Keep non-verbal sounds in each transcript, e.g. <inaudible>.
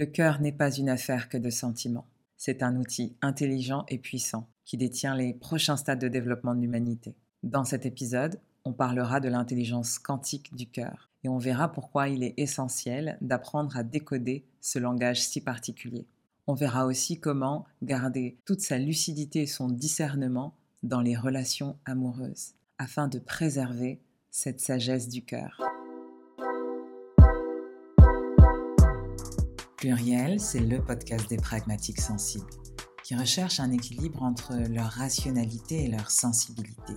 Le cœur n'est pas une affaire que de sentiments. C'est un outil intelligent et puissant qui détient les prochains stades de développement de l'humanité. Dans cet épisode, on parlera de l'intelligence quantique du cœur et on verra pourquoi il est essentiel d'apprendre à décoder ce langage si particulier. On verra aussi comment garder toute sa lucidité et son discernement dans les relations amoureuses afin de préserver cette sagesse du cœur. Pluriel, c'est le podcast des pragmatiques sensibles qui recherchent un équilibre entre leur rationalité et leur sensibilité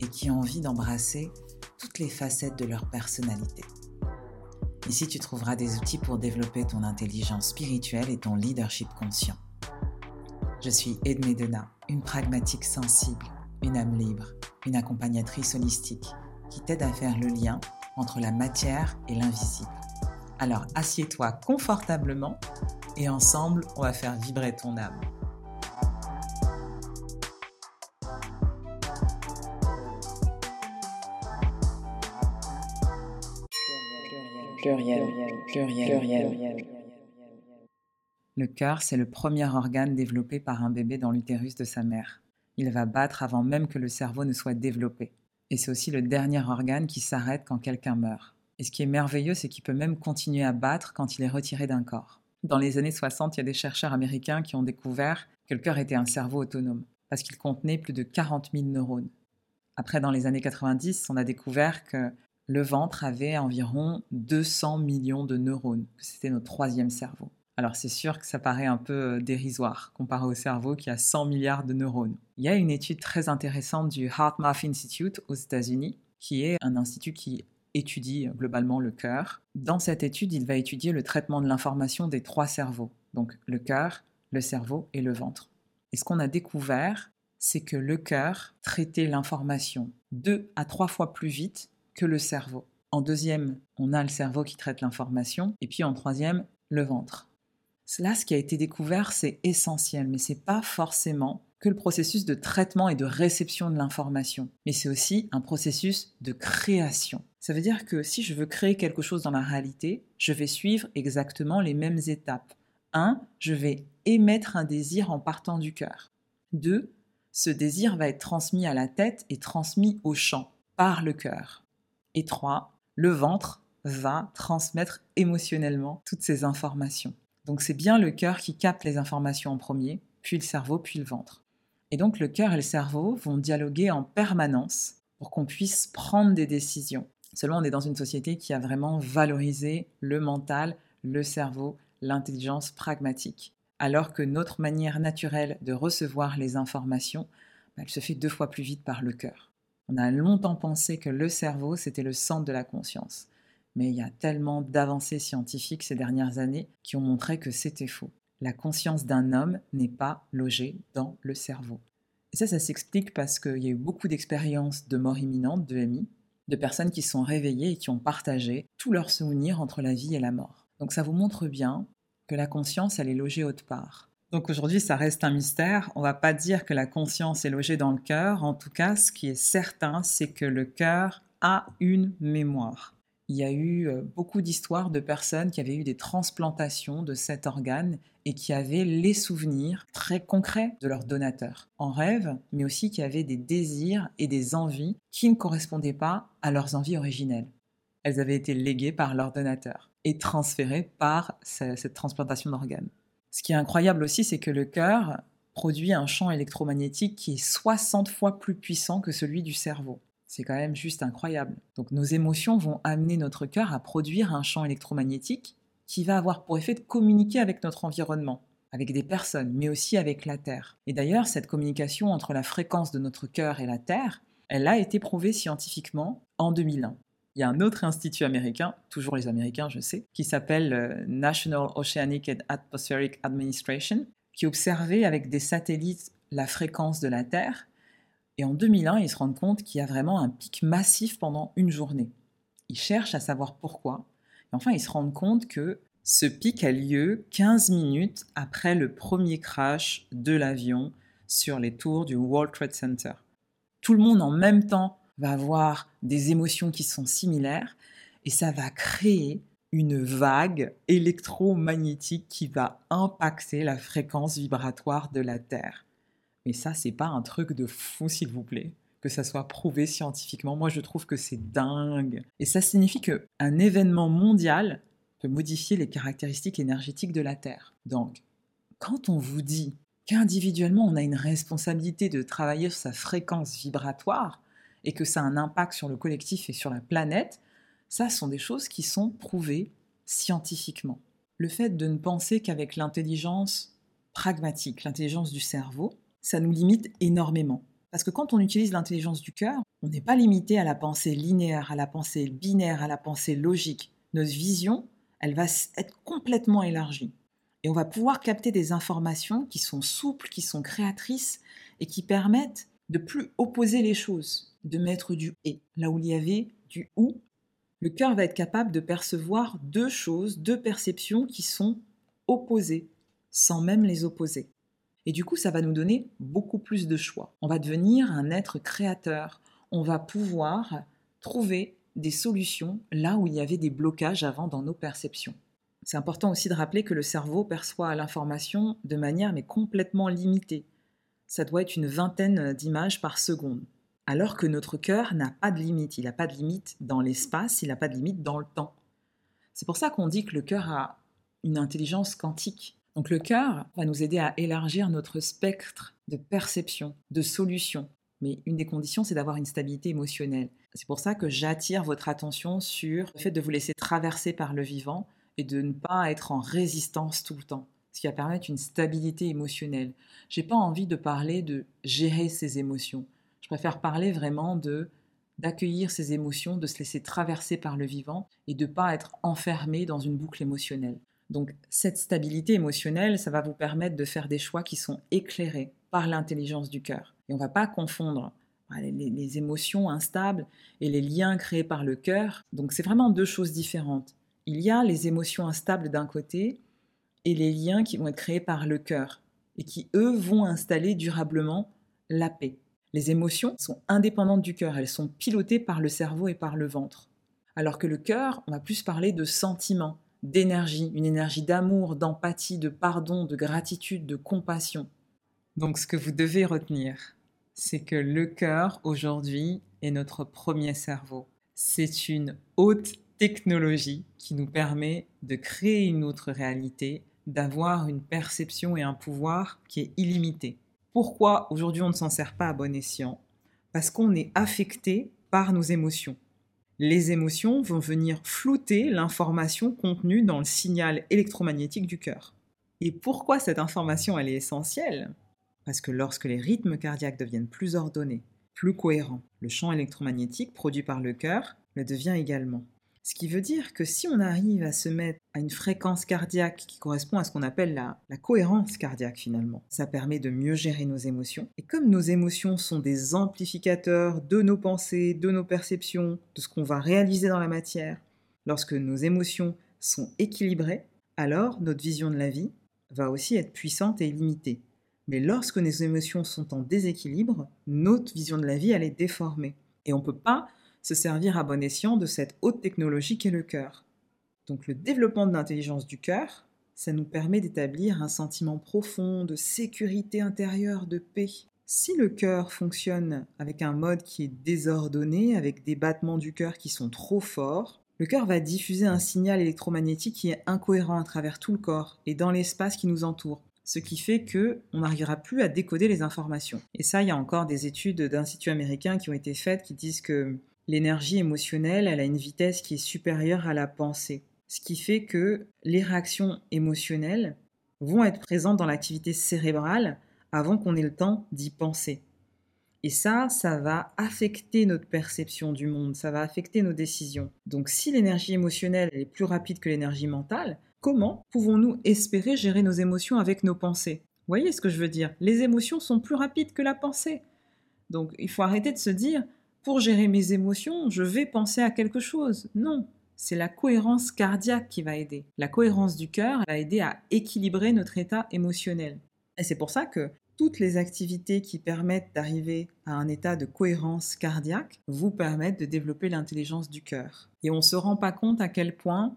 et qui ont envie d'embrasser toutes les facettes de leur personnalité. Ici, tu trouveras des outils pour développer ton intelligence spirituelle et ton leadership conscient. Je suis Edmé Dena, une pragmatique sensible, une âme libre, une accompagnatrice holistique qui t'aide à faire le lien entre la matière et l'invisible. Alors assieds-toi confortablement et ensemble, on va faire vibrer ton âme. Le cœur, c'est le premier organe développé par un bébé dans l'utérus de sa mère. Il va battre avant même que le cerveau ne soit développé. Et c'est aussi le dernier organe qui s'arrête quand quelqu'un meurt. Et ce qui est merveilleux, c'est qu'il peut même continuer à battre quand il est retiré d'un corps. Dans les années 60, il y a des chercheurs américains qui ont découvert que le cœur était un cerveau autonome, parce qu'il contenait plus de 40 000 neurones. Après, dans les années 90, on a découvert que le ventre avait environ 200 millions de neurones, que c'était notre troisième cerveau. Alors c'est sûr que ça paraît un peu euh, dérisoire comparé au cerveau qui a 100 milliards de neurones. Il y a une étude très intéressante du HeartMath Institute aux États-Unis, qui est un institut qui étudie globalement le cœur. Dans cette étude, il va étudier le traitement de l'information des trois cerveaux, donc le cœur, le cerveau et le ventre. Et ce qu'on a découvert, c'est que le cœur traitait l'information deux à trois fois plus vite que le cerveau. En deuxième, on a le cerveau qui traite l'information, et puis en troisième, le ventre. Là, ce qui a été découvert, c'est essentiel, mais c'est pas forcément que le processus de traitement et de réception de l'information, mais c'est aussi un processus de création. Ça veut dire que si je veux créer quelque chose dans la réalité, je vais suivre exactement les mêmes étapes. 1. Je vais émettre un désir en partant du cœur. 2. Ce désir va être transmis à la tête et transmis au champ par le cœur. Et trois, le ventre va transmettre émotionnellement toutes ces informations. Donc c'est bien le cœur qui capte les informations en premier, puis le cerveau, puis le ventre. Et donc le cœur et le cerveau vont dialoguer en permanence pour qu'on puisse prendre des décisions. Seulement, on est dans une société qui a vraiment valorisé le mental, le cerveau, l'intelligence pragmatique. Alors que notre manière naturelle de recevoir les informations, bah, elle se fait deux fois plus vite par le cœur. On a longtemps pensé que le cerveau, c'était le centre de la conscience. Mais il y a tellement d'avancées scientifiques ces dernières années qui ont montré que c'était faux. La conscience d'un homme n'est pas logée dans le cerveau. Et ça, ça s'explique parce qu'il y a eu beaucoup d'expériences de mort imminente, de MI, de personnes qui sont réveillées et qui ont partagé tous leurs souvenirs entre la vie et la mort. Donc ça vous montre bien que la conscience, elle est logée autre part. Donc aujourd'hui, ça reste un mystère. On va pas dire que la conscience est logée dans le cœur. En tout cas, ce qui est certain, c'est que le cœur a une mémoire. Il y a eu euh, beaucoup d'histoires de personnes qui avaient eu des transplantations de cet organe et qui avaient les souvenirs très concrets de leur donateur en rêve, mais aussi qui avaient des désirs et des envies qui ne correspondaient pas à leurs envies originelles. Elles avaient été léguées par leur donateur et transférées par cette transplantation d'organes. Ce qui est incroyable aussi, c'est que le cœur produit un champ électromagnétique qui est 60 fois plus puissant que celui du cerveau. C'est quand même juste incroyable. Donc nos émotions vont amener notre cœur à produire un champ électromagnétique qui va avoir pour effet de communiquer avec notre environnement, avec des personnes, mais aussi avec la Terre. Et d'ailleurs, cette communication entre la fréquence de notre cœur et la Terre, elle a été prouvée scientifiquement en 2001 il y a un autre institut américain, toujours les Américains, je sais, qui s'appelle euh, National Oceanic and Atmospheric Administration, qui observait avec des satellites la fréquence de la Terre. Et en 2001, ils se rendent compte qu'il y a vraiment un pic massif pendant une journée. Ils cherchent à savoir pourquoi. Et enfin, ils se rendent compte que ce pic a lieu 15 minutes après le premier crash de l'avion sur les tours du World Trade Center. Tout le monde en même temps va avoir des émotions qui sont similaires et ça va créer une vague électromagnétique qui va impacter la fréquence vibratoire de la Terre. Mais ça, c'est pas un truc de fou, s'il vous plaît. Que ça soit prouvé scientifiquement, moi je trouve que c'est dingue. Et ça signifie qu'un événement mondial peut modifier les caractéristiques énergétiques de la Terre. Donc, quand on vous dit qu'individuellement on a une responsabilité de travailler sur sa fréquence vibratoire et que ça a un impact sur le collectif et sur la planète, ça sont des choses qui sont prouvées scientifiquement. Le fait de ne penser qu'avec l'intelligence pragmatique, l'intelligence du cerveau, ça nous limite énormément. Parce que quand on utilise l'intelligence du cœur, on n'est pas limité à la pensée linéaire, à la pensée binaire, à la pensée logique. Notre vision, elle va être complètement élargie. Et on va pouvoir capter des informations qui sont souples, qui sont créatrices et qui permettent de plus opposer les choses, de mettre du et là où il y avait du ou. Le cœur va être capable de percevoir deux choses, deux perceptions qui sont opposées, sans même les opposer. Et du coup, ça va nous donner beaucoup plus de choix. On va devenir un être créateur. On va pouvoir trouver des solutions là où il y avait des blocages avant dans nos perceptions. C'est important aussi de rappeler que le cerveau perçoit l'information de manière mais complètement limitée. Ça doit être une vingtaine d'images par seconde. Alors que notre cœur n'a pas de limite. Il n'a pas de limite dans l'espace, il n'a pas de limite dans le temps. C'est pour ça qu'on dit que le cœur a une intelligence quantique. Donc le cœur va nous aider à élargir notre spectre de perception, de solutions. Mais une des conditions, c'est d'avoir une stabilité émotionnelle. C'est pour ça que j'attire votre attention sur le fait de vous laisser traverser par le vivant et de ne pas être en résistance tout le temps, ce qui va permettre une stabilité émotionnelle. J'ai pas envie de parler de gérer ses émotions. Je préfère parler vraiment de d'accueillir ses émotions, de se laisser traverser par le vivant et de ne pas être enfermé dans une boucle émotionnelle. Donc cette stabilité émotionnelle, ça va vous permettre de faire des choix qui sont éclairés par l'intelligence du cœur. Et on ne va pas confondre les, émotions instables et les liens créés par le cœur. Donc c'est vraiment deux choses différentes il y a les émotions instables d'un côté et les liens qui vont être créés par le cœur et qui, eux, vont installer durablement la paix. Les émotions sont indépendantes du cœur, elles sont pilotées par le cerveau et par le ventre. Alors que le cœur, on va plus parler de sentiments, d'énergie, une énergie d'amour, d'empathie, de pardon, de gratitude, de compassion. Donc ce que vous devez retenir, c'est que le cœur, aujourd'hui, est notre premier cerveau. C'est une haute technologie qui nous permet de créer une autre réalité, d'avoir une perception et un pouvoir qui est illimité. Pourquoi aujourd'hui on ne s'en sert pas à bon escient? Parce qu'on est affecté par nos émotions. Les émotions vont venir flouter l'information contenue dans le signal électromagnétique du cœur. Et pourquoi cette information elle est essentielle? Parce que lorsque les rythmes cardiaques deviennent plus ordonnés, plus cohérents, le champ électromagnétique produit par le cœur le devient également. Ce qui veut dire que si on arrive à se mettre à une fréquence cardiaque qui correspond à ce qu'on appelle la, cohérence cardiaque finalement, ça permet de mieux gérer nos émotions. Et comme nos émotions sont des amplificateurs de nos pensées, de nos perceptions, de ce qu'on va réaliser dans la matière, lorsque nos émotions sont équilibrées, alors notre vision de la vie va aussi être puissante et limitée. Mais lorsque nos émotions sont en déséquilibre, notre vision de la vie, elle est déformée. Et on ne peut pas se servir à bon escient de cette haute technologie qu'est le cœur. Donc le développement de l'intelligence du cœur, ça nous permet d'établir un sentiment profond de sécurité intérieure, de paix. Si le cœur fonctionne avec un mode qui est désordonné, avec des battements du cœur qui sont trop forts, le cœur va diffuser un signal électromagnétique qui est incohérent à travers tout le corps et dans l'espace qui nous entoure, ce qui fait que on n'arrivera plus à décoder les informations. Et ça, il y a encore des études d'instituts américains qui ont été faites qui disent que L'énergie émotionnelle, elle a une vitesse qui est supérieure à la pensée, ce qui fait que les réactions émotionnelles vont être présentes dans l'activité cérébrale avant qu'on ait le temps d'y penser. Et ça, ça va affecter notre perception du monde, ça va affecter nos décisions. Donc si l'énergie émotionnelle est plus rapide que l'énergie mentale, comment pouvons-nous espérer gérer nos émotions avec nos pensées? Vous voyez ce que je veux dire? Les émotions sont plus rapides que la pensée. Donc il faut arrêter de se dire pour gérer mes émotions, je vais penser à quelque chose. Non, c'est la cohérence cardiaque qui va aider. La cohérence du cœur va aider à équilibrer notre état émotionnel. Et c'est pour ça que toutes les activités qui permettent d'arriver à un état de cohérence cardiaque vous permettent de développer l'intelligence du cœur. Et on ne se rend pas compte à quel point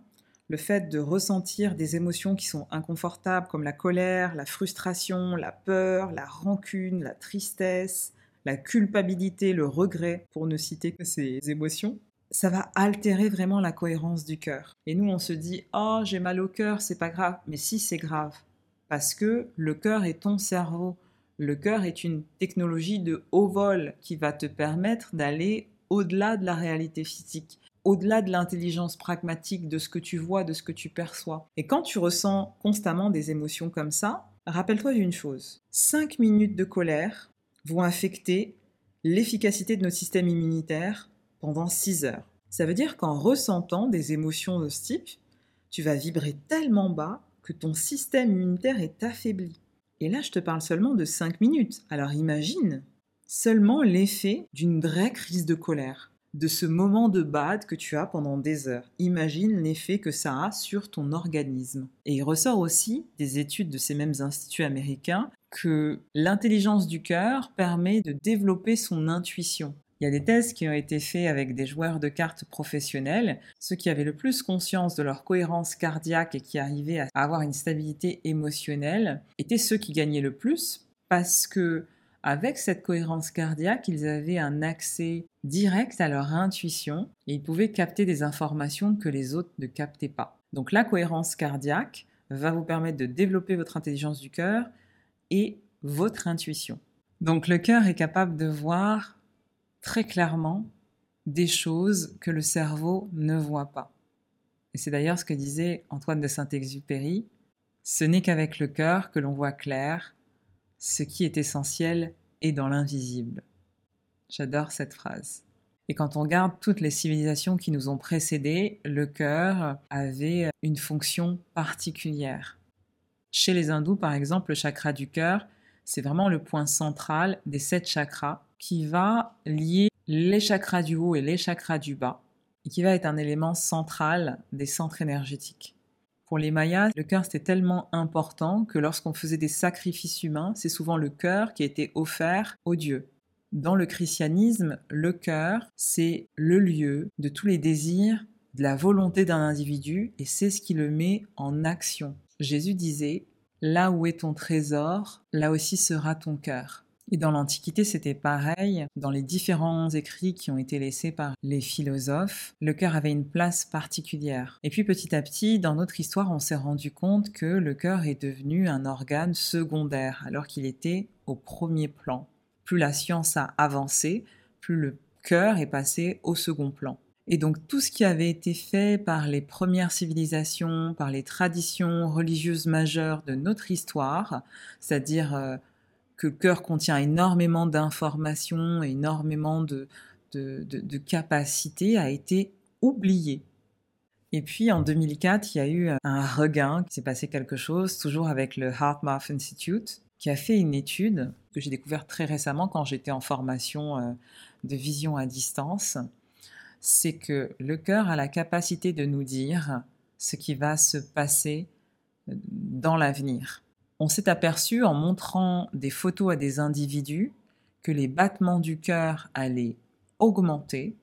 le fait de ressentir des émotions qui sont inconfortables comme la colère, la frustration, la peur, la rancune, la tristesse, la culpabilité, le regret, pour ne citer que ces émotions, ça va altérer vraiment la cohérence du cœur. Et nous, on se dit Oh, j'ai mal au cœur, c'est pas grave. Mais si, c'est grave. Parce que le cœur est ton cerveau. Le cœur est une technologie de haut vol qui va te permettre d'aller au-delà de la réalité physique au-delà de l'intelligence pragmatique de ce que tu vois, de ce que tu perçois. Et quand tu ressens constamment des émotions comme ça, rappelle-toi d'une chose. 5 minutes de colère vont affecter l'efficacité de notre système immunitaire pendant 6 heures. Ça veut dire qu'en ressentant des émotions de ce type, tu vas vibrer tellement bas que ton système immunitaire est affaibli. Et là, je te parle seulement de 5 minutes. Alors imagine seulement l'effet d'une vraie crise de colère de ce moment de bad que tu as pendant des heures. Imagine l'effet que ça a sur ton organisme. Et il ressort aussi des études de ces mêmes instituts américains que l'intelligence du cœur permet de développer son intuition. Il y a des tests qui ont été faits avec des joueurs de cartes professionnels. Ceux qui avaient le plus conscience de leur cohérence cardiaque et qui arrivaient à avoir une stabilité émotionnelle étaient ceux qui gagnaient le plus parce que avec cette cohérence cardiaque, ils avaient un accès direct à leur intuition et ils pouvaient capter des informations que les autres ne captaient pas. Donc la cohérence cardiaque va vous permettre de développer votre intelligence du cœur et votre intuition. Donc le cœur est capable de voir très clairement des choses que le cerveau ne voit pas. Et c'est d'ailleurs ce que disait Antoine de Saint-Exupéry, ce n'est qu'avec le cœur que l'on voit clair, ce qui est essentiel est dans l'invisible. J'adore cette phrase. Et quand on regarde toutes les civilisations qui nous ont précédés, le cœur avait une fonction particulière. Chez les hindous, par exemple, le chakra du cœur, c'est vraiment le point central des sept chakras qui va lier les chakras du haut et les chakras du bas et qui va être un élément central des centres énergétiques. Pour les Mayas, le cœur c'était tellement important que lorsqu'on faisait des sacrifices humains, c'est souvent le cœur qui était offert aux dieux. Dans le christianisme, le cœur, c'est le lieu de tous les désirs, de la volonté d'un individu, et c'est ce qui le met en action. Jésus disait, Là où est ton trésor, là aussi sera ton cœur. Et dans l'Antiquité, c'était pareil. Dans les différents écrits qui ont été laissés par les philosophes, le cœur avait une place particulière. Et puis petit à petit, dans notre histoire, on s'est rendu compte que le cœur est devenu un organe secondaire, alors qu'il était au premier plan. Plus la science a avancé, plus le cœur est passé au second plan. Et donc tout ce qui avait été fait par les premières civilisations, par les traditions religieuses majeures de notre histoire, c'est-à-dire euh, que le cœur contient énormément d'informations, énormément de, de, capacités, a été oublié. Et puis en 2004, il y a eu un regain, qui s'est passé quelque chose, toujours avec le HeartMath Institute, qui a fait une étude que j'ai découverte très récemment quand j'étais en formation euh, de vision à distance. C'est que le cœur a la capacité de nous dire ce qui va se passer euh, dans l'avenir on s'est aperçu en montrant des photos à des individus que les battements du cœur allaient augmenter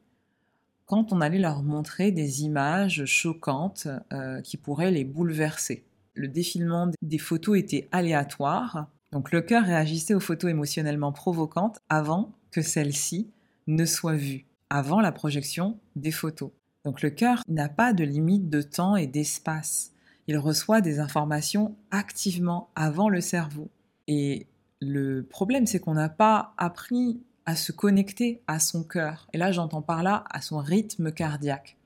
quand on allait leur montrer des images choquantes euh, qui pourraient les bouleverser. Le défilement des photos était aléatoire, donc le cœur réagissait aux photos émotionnellement provocantes avant que celles-ci ne soient vues, avant la projection des photos. Donc le cœur n'a pas de limite de temps et d'espace il reçoit des informations activement avant le cerveau. Et le problème, c'est qu'on n'a pas appris à se connecter à son cœur. Et là, j'entends par là à son rythme cardiaque.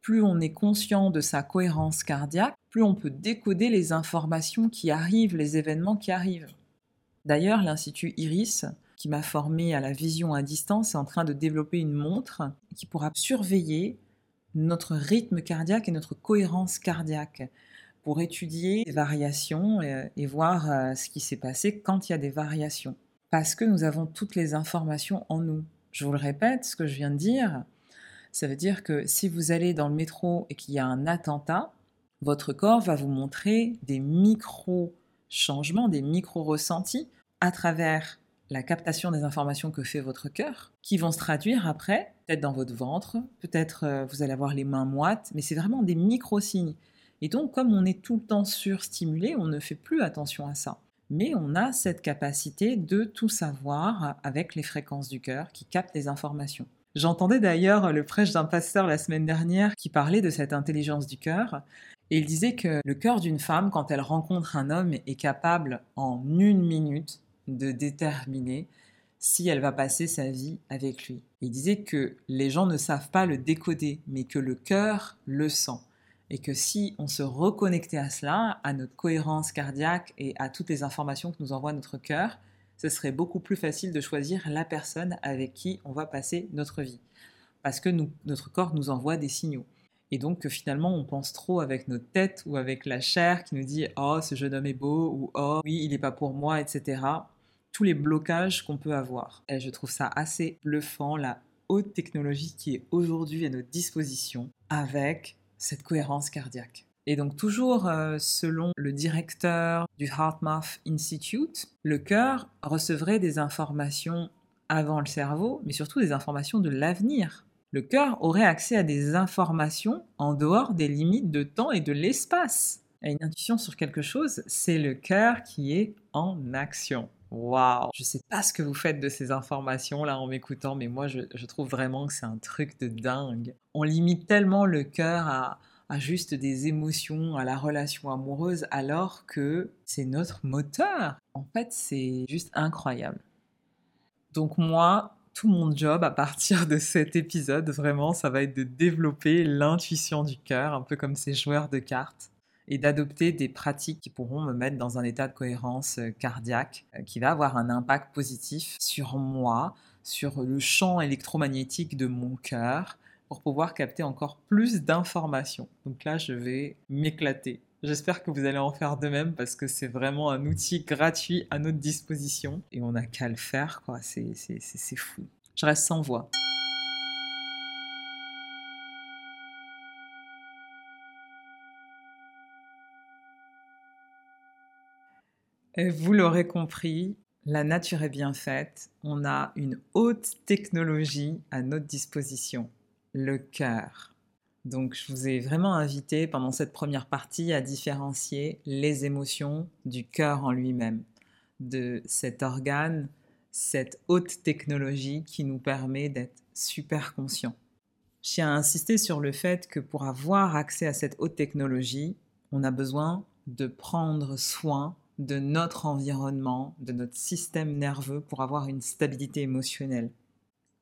Plus on est conscient de sa cohérence cardiaque, plus on peut décoder les informations qui arrivent, les événements qui arrivent. D'ailleurs, l'Institut Iris, qui m'a formé à la vision à distance, est en train de développer une montre qui pourra surveiller notre rythme cardiaque et notre cohérence cardiaque pour étudier les variations et, voir euh, ce qui s'est passé quand il y a des variations. Parce que nous avons toutes les informations en nous. Je vous le répète, ce que je viens de dire, ça veut dire que si vous allez dans le métro et qu'il y a un attentat, votre corps va vous montrer des micro-changements, des micro-ressentis à travers la captation des informations que fait votre cœur, qui vont se traduire après, dans votre ventre, peut-être euh, vous allez avoir les mains moites, mais c'est vraiment des micro-signes. Et donc, comme on est tout le temps surstimulé, on ne fait plus attention à ça. Mais on a cette capacité de tout savoir avec les fréquences du cœur qui captent les informations. J'entendais d'ailleurs le prêche d'un pasteur la semaine dernière qui parlait de cette intelligence du cœur. Et il disait que le cœur d'une femme, quand elle rencontre un homme, est capable en une minute de déterminer si elle va passer sa vie avec lui. Il disait que les gens ne savent pas le décoder, mais que le cœur le sent. Et que si on se reconnectait à cela, à notre cohérence cardiaque et à toutes les informations que nous envoie notre cœur, ce serait beaucoup plus facile de choisir la personne avec qui on va passer notre vie. Parce que notre corps nous envoie des signaux. Et donc que finalement on pense trop avec notre tête ou avec la chair qui nous dit oh ce jeune homme est beau ou oh oui il n'est pas pour moi etc tous les blocages qu'on peut avoir. Et je trouve ça assez bluffant, la haute technologie qui est aujourd'hui à notre disposition avec cette cohérence cardiaque. Et donc toujours euh, selon le directeur du HeartMath Institute, le cœur recevrait des informations avant le cerveau, mais surtout des informations de l'avenir. Le cœur aurait accès à des informations en dehors des limites de temps et de l'espace. Et une intuition sur quelque chose, c'est le cœur qui est en action. Waouh Je sais pas ce que vous faites de ces informations là en m'écoutant, mais moi je, trouve vraiment que c'est un truc de dingue. On limite tellement le cœur à, à juste des émotions, à la relation amoureuse, alors que c'est notre moteur. En fait, c'est juste incroyable. Donc moi, tout mon job à partir de cet épisode, vraiment, ça va être de développer l'intuition du cœur, un peu comme ces joueurs de cartes et d'adopter des pratiques qui pourront me mettre dans un état de cohérence euh, cardiaque euh, qui va avoir un impact positif sur moi, sur le champ électromagnétique de mon cœur pour pouvoir capter encore plus d'informations. Donc là, je vais m'éclater. J'espère que vous allez en faire de même parce que c'est vraiment un outil gratuit à notre disposition et on n'a qu'à le faire, quoi. C'est fou. Je reste sans voix. Vous l'aurez compris, la nature est bien faite. On a une haute technologie à notre disposition, le cœur. Donc je vous ai vraiment invité pendant cette première partie à différencier les émotions du cœur en lui-même, de cet organe, cette haute technologie qui nous permet d'être super conscients. J'ai insisté sur le fait que pour avoir accès à cette haute technologie, on a besoin de prendre soin de notre environnement, de notre système nerveux pour avoir une stabilité émotionnelle.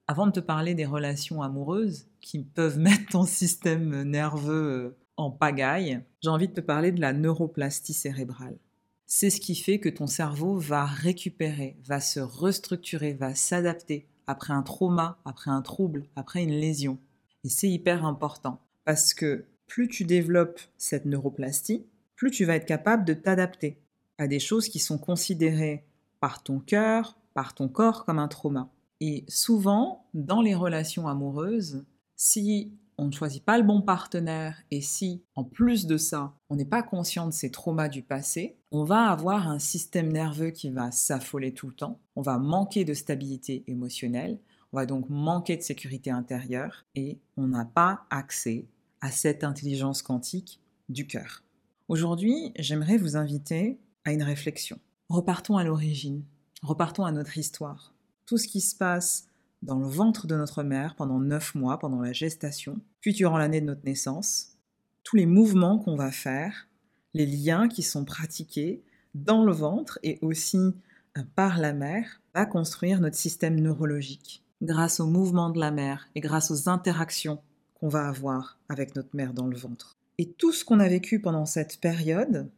Avant de te parler des relations amoureuses qui peuvent <laughs> mettre ton système nerveux en pagaille, j'ai envie de te parler de la neuroplastie cérébrale. C'est ce qui fait que ton cerveau va récupérer, va se restructurer, va s'adapter après un trauma, après un trouble, après une lésion. Et c'est hyper important parce que plus tu développes cette neuroplastie, plus tu vas être capable de t'adapter à des choses qui sont considérées par ton cœur, par ton corps comme un trauma. Et souvent, dans les relations amoureuses, si on ne choisit pas le bon partenaire et si, en plus de ça, on n'est pas conscient de ces traumas du passé, on va avoir un système nerveux qui va s'affoler tout le temps, on va manquer de stabilité émotionnelle, on va donc manquer de sécurité intérieure et on n'a pas accès à cette intelligence quantique du cœur. Aujourd'hui, j'aimerais vous inviter à une réflexion. Repartons à l'origine, repartons à notre histoire. Tout ce qui se passe dans le ventre de notre mère pendant neuf mois, pendant la gestation, puis durant l'année de notre naissance, tous les mouvements qu'on va faire, les liens qui sont pratiqués dans le ventre et aussi euh, par la mère, va construire notre système neurologique. Grâce aux mouvements de la mère et grâce aux interactions qu'on va avoir avec notre mère dans le ventre. Et tout ce qu'on a vécu pendant cette période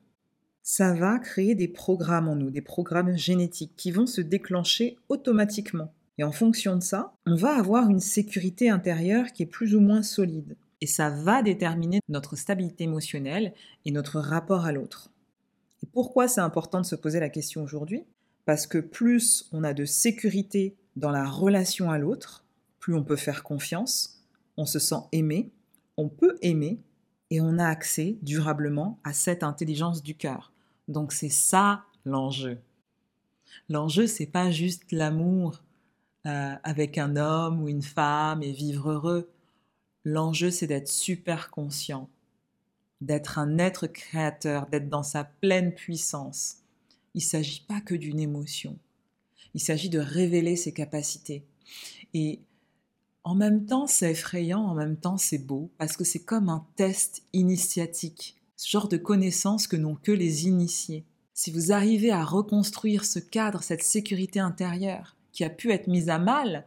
ça va créer des programmes en nous, des programmes génétiques qui vont se déclencher automatiquement. Et en fonction de ça, on va avoir une sécurité intérieure qui est plus ou moins solide. Et ça va déterminer notre stabilité émotionnelle et notre rapport à l'autre. Et pourquoi c'est important de se poser la question aujourd'hui? Parce que plus on a de sécurité dans la relation à l'autre, plus on peut faire confiance, on se sent aimé, on peut aimer et on a accès durablement à cette intelligence du cœur. Donc c'est ça l'enjeu. L'enjeu, c'est pas juste l'amour euh, avec un homme ou une femme et vivre heureux. L'enjeu, c'est d'être super conscient, d'être un être créateur, d'être dans sa pleine puissance. Il ne s'agit pas que d'une émotion. Il s'agit de révéler ses capacités. Et en même temps, c'est effrayant, en même temps, c'est beau, parce que c'est comme un test initiatique, ce genre de connaissances que n'ont que les initiés. Si vous arrivez à reconstruire ce cadre, cette sécurité intérieure, qui a pu être mise à mal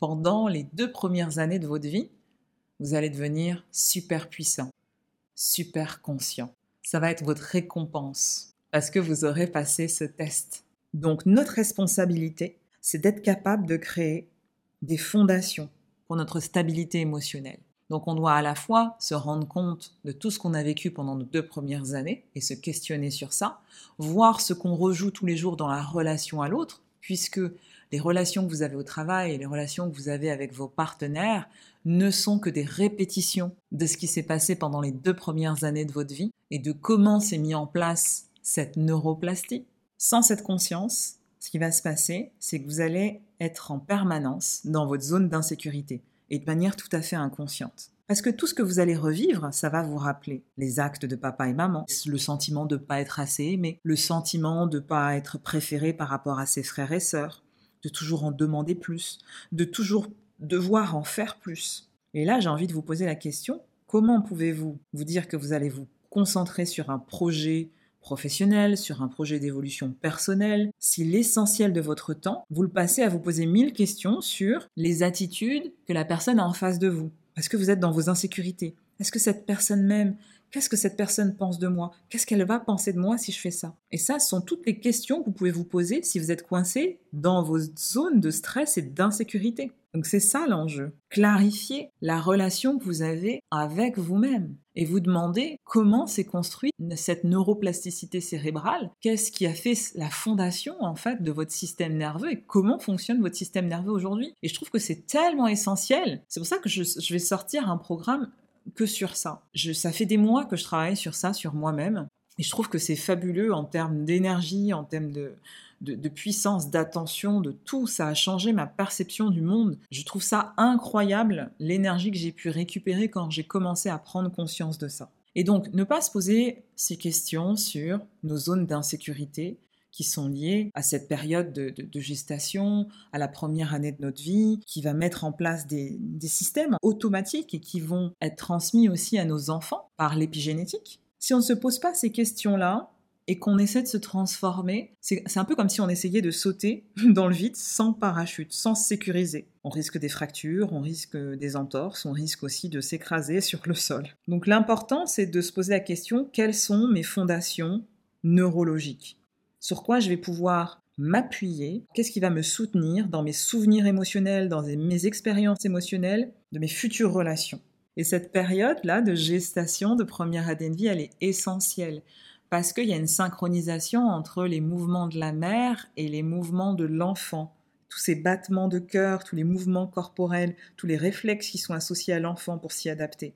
pendant les deux premières années de votre vie, vous allez devenir super puissant, super conscient. Ça va être votre récompense parce que vous aurez passé ce test. Donc notre responsabilité, c'est d'être capable de créer des fondations pour notre stabilité émotionnelle. Donc on doit à la fois se rendre compte de tout ce qu'on a vécu pendant nos deux premières années et se questionner sur ça, voir ce qu'on rejoue tous les jours dans la relation à l'autre, puisque les relations que vous avez au travail et les relations que vous avez avec vos partenaires ne sont que des répétitions de ce qui s'est passé pendant les deux premières années de votre vie et de comment s'est mis en place cette neuroplastie. Sans cette conscience, ce qui va se passer, c'est que vous allez être en permanence dans votre zone d'insécurité et de manière tout à fait inconsciente. Parce que tout ce que vous allez revivre, ça va vous rappeler les actes de papa et maman, le sentiment de ne pas être assez aimé, le sentiment de ne pas être préféré par rapport à ses frères et sœurs, de toujours en demander plus, de toujours devoir en faire plus. Et là, j'ai envie de vous poser la question, comment pouvez-vous vous dire que vous allez vous concentrer sur un projet professionnel, sur un projet d'évolution personnelle, si l'essentiel de votre temps, vous le passez à vous poser mille questions sur les attitudes que la personne a en face de vous, parce que vous êtes dans vos insécurités. Est-ce que cette personne m'aime? Qu'est-ce que cette personne pense de moi? Qu'est-ce qu'elle va penser de moi si je fais ça? Et ça, ce sont toutes les questions que vous pouvez vous poser si vous êtes coincé dans vos zones de stress et d'insécurité. Donc c'est ça l'enjeu. Clarifier la relation que vous avez avec vous-même et vous demander comment s'est construite cette neuroplasticité cérébrale, qu'est-ce qui a fait la fondation en fait de votre système nerveux et comment fonctionne votre système nerveux aujourd'hui? Et je trouve que c'est tellement essentiel. C'est pour ça que je, vais sortir un programme que sur ça. Je, ça fait des mois que je travaille sur ça, sur moi-même. Et je trouve que c'est fabuleux en termes d'énergie, en termes de, de, puissance, d'attention, de tout. Ça a changé ma perception du monde. Je trouve ça incroyable, l'énergie que j'ai pu récupérer quand j'ai commencé à prendre conscience de ça. Et donc, ne pas se poser ces questions sur nos zones d'insécurité, qui sont liées à cette période de, gestation, à la première année de notre vie, qui va mettre en place des, des systèmes automatiques et qui vont être transmis aussi à nos enfants par l'épigénétique. Si on ne se pose pas ces questions-là, et qu'on essaie de se transformer, c'est un peu comme si on essayait de sauter <laughs> dans le vide sans parachute, sans se sécuriser. On risque des fractures, on risque des entorses, on risque aussi de s'écraser <laughs> sur le sol. Donc l'important, c'est de se poser la question, quelles sont mes fondations neurologiques? Sur quoi je vais pouvoir m'appuyer, qu'est-ce qui va me soutenir dans mes souvenirs émotionnels, dans mes expériences émotionnelles, de mes futures relations? Et cette période-là de gestation, de première vie, elle est essentielle parce qu'il y a une synchronisation entre les mouvements de la mère et les mouvements de l'enfant. Tous ces battements de cœur, tous les mouvements corporels, tous les réflexes qui sont associés à l'enfant pour s'y adapter.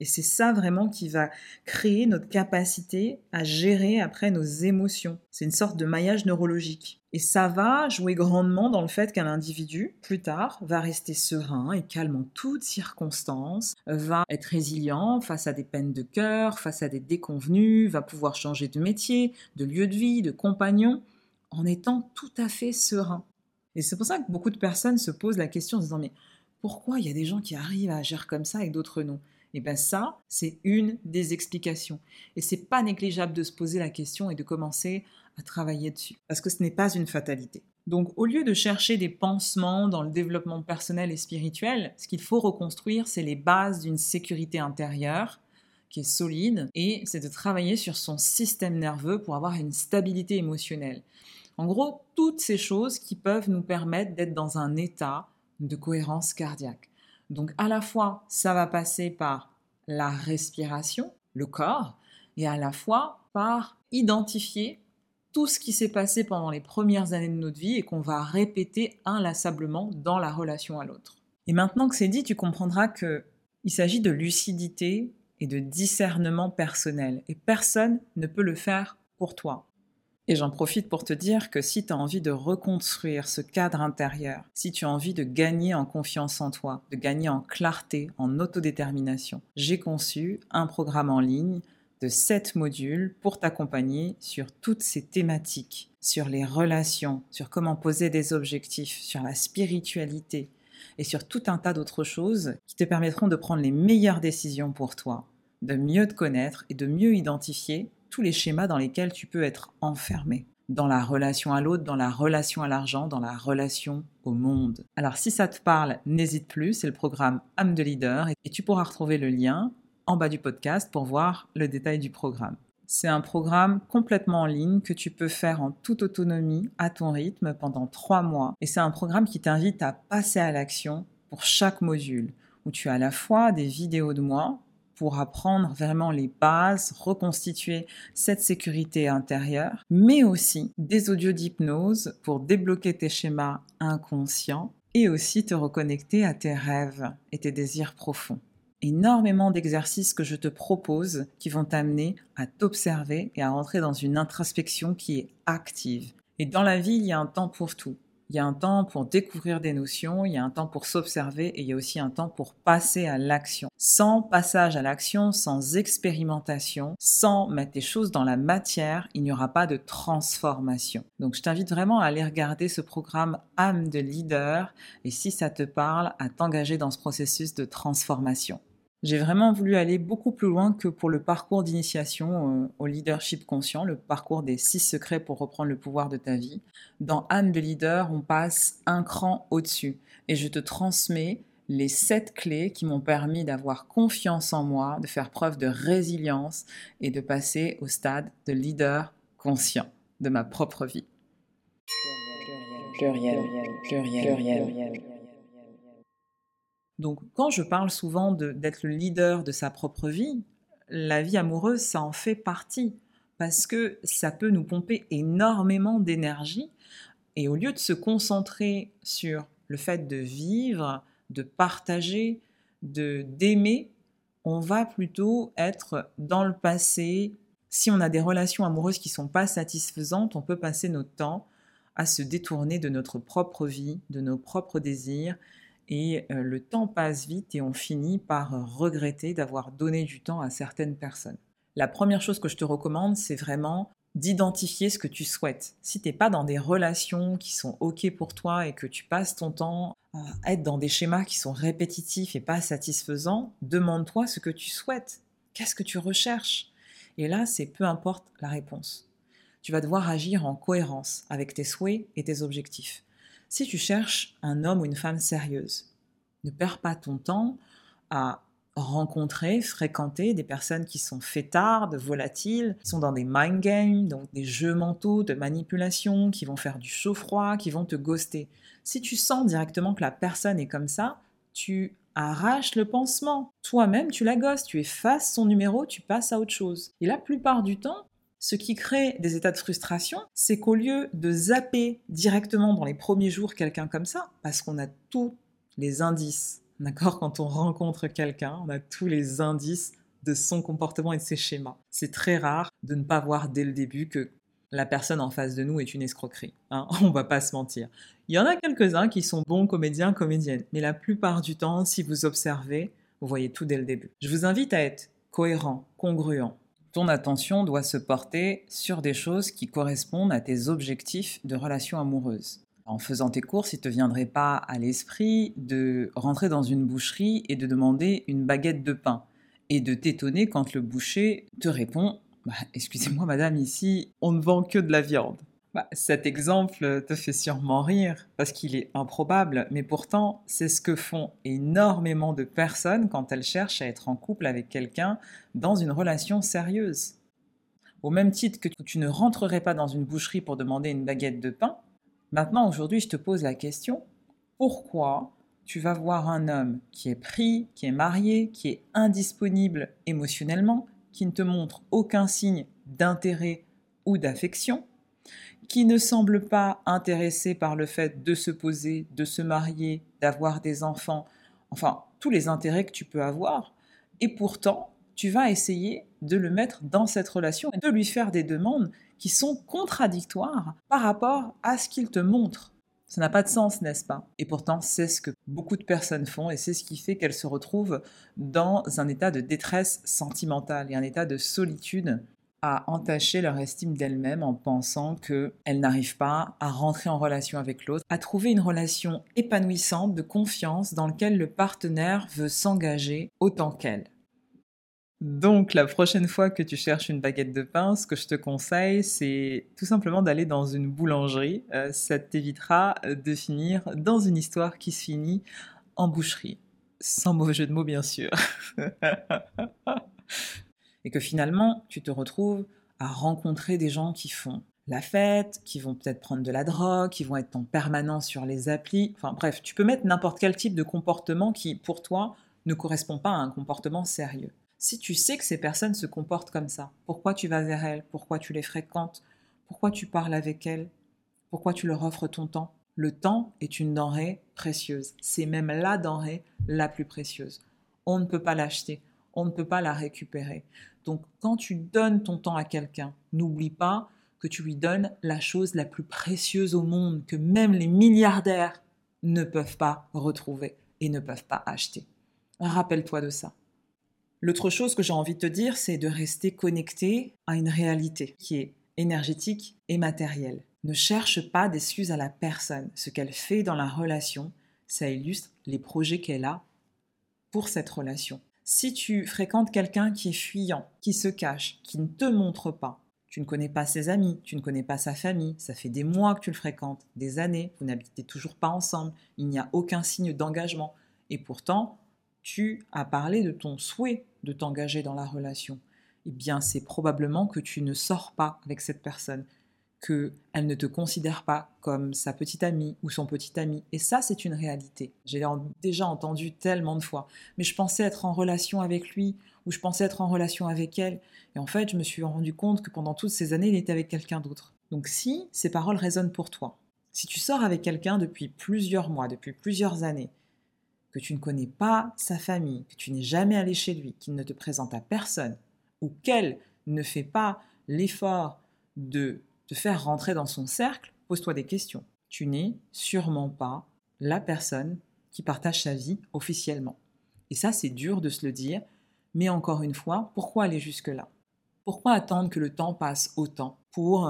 Et c'est ça vraiment qui va créer notre capacité à gérer après nos émotions. C'est une sorte de maillage neurologique. Et ça va jouer grandement dans le fait qu'un individu, plus tard, va rester serein et calme en toutes circonstances, va être résilient face à des peines de cœur, face à des déconvenus, va pouvoir changer de métier, de lieu de vie, de compagnon, en étant tout à fait serein. Et c'est pour ça que beaucoup de personnes se posent la question en se disant mais pourquoi il y a des gens qui arrivent à agir comme ça et d'autres non? Eh bien ça, c'est une des explications. Et c'est pas négligeable de se poser la question et de commencer à travailler dessus, parce que ce n'est pas une fatalité. Donc au lieu de chercher des pansements dans le développement personnel et spirituel, ce qu'il faut reconstruire, c'est les bases d'une sécurité intérieure qui est solide, et c'est de travailler sur son système nerveux pour avoir une stabilité émotionnelle. En gros, toutes ces choses qui peuvent nous permettre d'être dans un état de cohérence cardiaque. Donc à la fois, ça va passer par la respiration, le corps, et à la fois par identifier tout ce qui s'est passé pendant les premières années de notre vie et qu'on va répéter inlassablement dans la relation à l'autre. Et maintenant que c'est dit, tu comprendras que il s'agit de lucidité et de discernement personnel et personne ne peut le faire pour toi. Et j'en profite pour te dire que si tu as envie de reconstruire ce cadre intérieur, si tu as envie de gagner en confiance en toi, de gagner en clarté, en autodétermination, j'ai conçu un programme en ligne de 7 modules pour t'accompagner sur toutes ces thématiques, sur les relations, sur comment poser des objectifs, sur la spiritualité et sur tout un tas d'autres choses qui te permettront de prendre les meilleures décisions pour toi, de mieux te connaître et de mieux identifier tous les schémas dans lesquels tu peux être enfermé dans la relation à l'autre, dans la relation à l'argent, dans la relation au monde. Alors si ça te parle, n'hésite plus, c'est le programme âme de leader et tu pourras retrouver le lien en bas du podcast pour voir le détail du programme. C'est un programme complètement en ligne que tu peux faire en toute autonomie, à ton rythme, pendant trois mois. Et c'est un programme qui t'invite à passer à l'action pour chaque module, où tu as à la fois des vidéos de moi pour apprendre vraiment les bases, reconstituer cette sécurité intérieure, mais aussi des audios d'hypnose pour débloquer tes schémas inconscients et aussi te reconnecter à tes rêves et tes désirs profonds. Énormément d'exercices que je te propose qui vont t'amener à t'observer et à rentrer dans une introspection qui est active. Et dans la vie, il y a un temps pour tout. Il y a un temps pour découvrir des notions, il y a un temps pour s'observer et il y a aussi un temps pour passer à l'action. Sans passage à l'action, sans expérimentation, sans mettre des choses dans la matière, il n'y aura pas de transformation. Donc je t'invite vraiment à aller regarder ce programme âme de leader et si ça te parle, à t'engager dans ce processus de transformation. J'ai vraiment voulu aller beaucoup plus loin que pour le parcours d'initiation euh, au leadership conscient, le parcours des six secrets pour reprendre le pouvoir de ta vie. Dans âme de leader, on passe un cran au-dessus et je te transmets les sept clés qui m'ont permis d'avoir confiance en moi, de faire preuve de résilience et de passer au stade de leader conscient de ma propre vie. Pluriel, pluriel, pluriel, pluriel. Donc quand je parle souvent d'être le leader de sa propre vie, la vie amoureuse, ça en fait partie, parce que ça peut nous pomper énormément d'énergie, et au lieu de se concentrer sur le fait de vivre, de partager, de d'aimer, on va plutôt être dans le passé. Si on a des relations amoureuses qui ne sont pas satisfaisantes, on peut passer notre temps à se détourner de notre propre vie, de nos propres désirs, et euh, le temps passe vite et on finit par regretter d'avoir donné du temps à certaines personnes. La première chose que je te recommande, c'est vraiment d'identifier ce que tu souhaites. Si tu n'es pas dans des relations qui sont OK pour toi et que tu passes ton temps à être dans des schémas qui sont répétitifs et pas satisfaisants, demande-toi ce que tu souhaites. Qu'est-ce que tu recherches? Et là, c'est peu importe la réponse. Tu vas devoir agir en cohérence avec tes souhaits et tes objectifs. Si tu cherches un homme ou une femme sérieuse, ne perds pas ton temps à rencontrer, fréquenter des personnes qui sont fêtardes, volatiles, qui sont dans des mind games, donc des jeux mentaux de manipulation, qui vont faire du chaud-froid, qui vont te ghoster. Si tu sens directement que la personne est comme ça, tu arraches le pansement. Toi-même, tu la gosses, tu effaces son numéro, tu passes à autre chose. Et la plupart du temps, ce qui crée des états de frustration, c'est qu'au lieu de zapper directement dans les premiers jours quelqu'un comme ça, parce qu'on a tous les indices, d'accord Quand on rencontre quelqu'un, on a tous les indices de son comportement et de ses schémas. C'est très rare de ne pas voir dès le début que la personne en face de nous est une escroquerie. Hein <laughs> on va pas se mentir. Il y en a quelques-uns qui sont bons comédiens, comédiennes, mais la plupart du temps, si vous observez, vous voyez tout dès le début. Je vous invite à être cohérent, congruent, ton attention doit se porter sur des choses qui correspondent à tes objectifs de relation amoureuse. En faisant tes courses, il ne te viendrait pas à l'esprit de rentrer dans une boucherie et de demander une baguette de pain et de t'étonner quand le boucher te répond bah, Excusez-moi madame, ici on ne vend que de la viande. Bah, cet exemple te fait sûrement rire parce qu'il est improbable, mais pourtant c'est ce que font énormément de personnes quand elles cherchent à être en couple avec quelqu'un dans une relation sérieuse. Au même titre que tu ne rentrerais pas dans une boucherie pour demander une baguette de pain, maintenant aujourd'hui je te pose la question, pourquoi tu vas voir un homme qui est pris, qui est marié, qui est indisponible émotionnellement, qui ne te montre aucun signe d'intérêt ou d'affection, qui ne semble pas intéressé par le fait de se poser, de se marier, d'avoir des enfants, enfin tous les intérêts que tu peux avoir, et pourtant tu vas essayer de le mettre dans cette relation et de lui faire des demandes qui sont contradictoires par rapport à ce qu'il te montre. Ça n'a pas de sens, n'est-ce pas? Et pourtant, c'est ce que beaucoup de personnes font et c'est ce qui fait qu'elles se retrouvent dans un état de détresse sentimentale et un état de solitude à entacher leur estime d'elles-mêmes en pensant qu'elles n'arrivent pas à rentrer en relation avec l'autre, à trouver une relation épanouissante de confiance dans laquelle le partenaire veut s'engager autant qu'elle. Donc la prochaine fois que tu cherches une baguette de pain, ce que je te conseille, c'est tout simplement d'aller dans une boulangerie. Euh, ça t'évitera de finir dans une histoire qui se finit en boucherie. Sans mauvais jeu de mots, bien sûr. <laughs> Et que finalement, tu te retrouves à rencontrer des gens qui font la fête, qui vont peut-être prendre de la drogue, qui vont être en permanence sur les applis. Enfin bref, tu peux mettre n'importe quel type de comportement qui, pour toi, ne correspond pas à un comportement sérieux. Si tu sais que ces personnes se comportent comme ça, pourquoi tu vas vers elles? Pourquoi tu les fréquentes? Pourquoi tu parles avec elles? Pourquoi tu leur offres ton temps? Le temps est une denrée précieuse. C'est même la denrée la plus précieuse. On ne peut pas l'acheter, on ne peut pas la récupérer. Donc quand tu donnes ton temps à quelqu'un, n'oublie pas que tu lui donnes la chose la plus précieuse au monde, que même les milliardaires ne peuvent pas retrouver et ne peuvent pas acheter. Rappelle-toi de ça. L'autre chose que j'ai envie de te dire, c'est de rester connecté à une réalité qui est énergétique et matérielle. Ne cherche pas d'excuses à la personne. Ce qu'elle fait dans la relation, ça illustre les projets qu'elle a pour cette relation. Si tu fréquentes quelqu'un qui est fuyant, qui se cache, qui ne te montre pas, tu ne connais pas ses amis, tu ne connais pas sa famille, ça fait des mois que tu le fréquentes, des années, vous n'habitez toujours pas ensemble, il n'y a aucun signe d'engagement, et pourtant, tu as parlé de ton souhait de t'engager dans la relation, eh bien c'est probablement que tu ne sors pas avec cette personne, qu'elle ne te considère pas comme sa petite amie ou son petit ami. Et ça, c'est une réalité. J'ai déjà entendu tellement de fois. Mais je pensais être en relation avec lui ou je pensais être en relation avec elle. Et en fait, je me suis rendu compte que pendant toutes ces années, il était avec quelqu'un d'autre. Donc si ces paroles résonnent pour toi, si tu sors avec quelqu'un depuis plusieurs mois, depuis plusieurs années, que tu ne connais pas sa famille, que tu n'es jamais allé chez lui, qu'il ne te présente à personne, ou qu'elle ne fait pas l'effort de te faire rentrer dans son cercle, pose-toi des questions. Tu n'es sûrement pas la personne qui partage sa vie officiellement. Et ça, c'est dur de se le dire, mais encore une fois, pourquoi aller jusque-là? Pourquoi attendre que le temps passe autant pour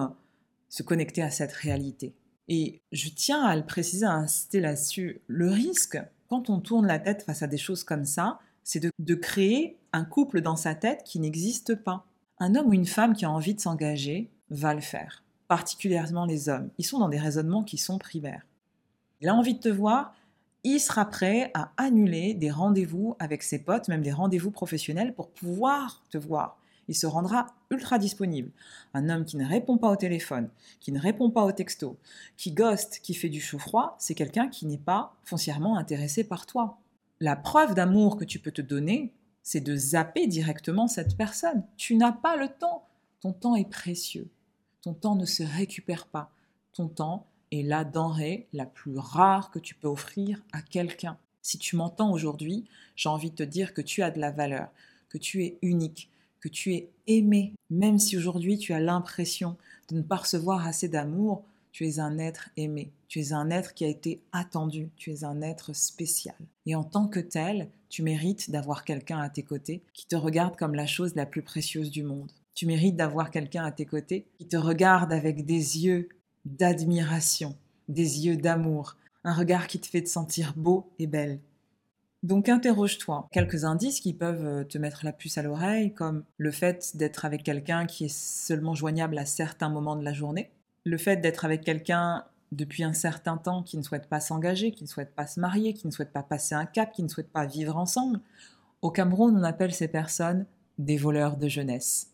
se connecter à cette réalité? Et je tiens à le préciser, à insister là-dessus, le risque quand on tourne la tête face à des choses comme ça, c'est de, créer un couple dans sa tête qui n'existe pas. Un homme ou une femme qui a envie de s'engager va le faire, particulièrement les hommes. Ils sont dans des raisonnements qui sont primaires. Il a envie de te voir, il sera prêt à annuler des rendez-vous avec ses potes, même des rendez-vous professionnels pour pouvoir te voir il se rendra ultra disponible. Un homme qui ne répond pas au téléphone, qui ne répond pas au texto, qui ghost, qui fait du chaud-froid, c'est quelqu'un qui n'est pas foncièrement intéressé par toi. La preuve d'amour que tu peux te donner, c'est de zapper directement cette personne. Tu n'as pas le temps. Ton temps est précieux. Ton temps ne se récupère pas. Ton temps est la denrée la plus rare que tu peux offrir à quelqu'un. Si tu m'entends aujourd'hui, j'ai envie de te dire que tu as de la valeur, que tu es unique, que tu es aimé, même si aujourd'hui tu as l'impression de ne pas recevoir assez d'amour, tu es un être aimé, tu es un être qui a été attendu, tu es un être spécial. Et en tant que tel, tu mérites d'avoir quelqu'un à tes côtés qui te regarde comme la chose la plus précieuse du monde. Tu mérites d'avoir quelqu'un à tes côtés qui te regarde avec des yeux d'admiration, des yeux d'amour, un regard qui te fait te sentir beau et belle. Donc interroge-toi. Quelques indices qui peuvent euh, te mettre la puce à l'oreille, comme le fait d'être avec quelqu'un qui est seulement joignable à certains moments de la journée, le fait d'être avec quelqu'un depuis un certain temps qui ne souhaite pas s'engager, qui ne souhaite pas se marier, qui ne souhaite pas passer un cap, qui ne souhaite pas vivre ensemble. Au Cameroun, on appelle ces personnes des voleurs de jeunesse.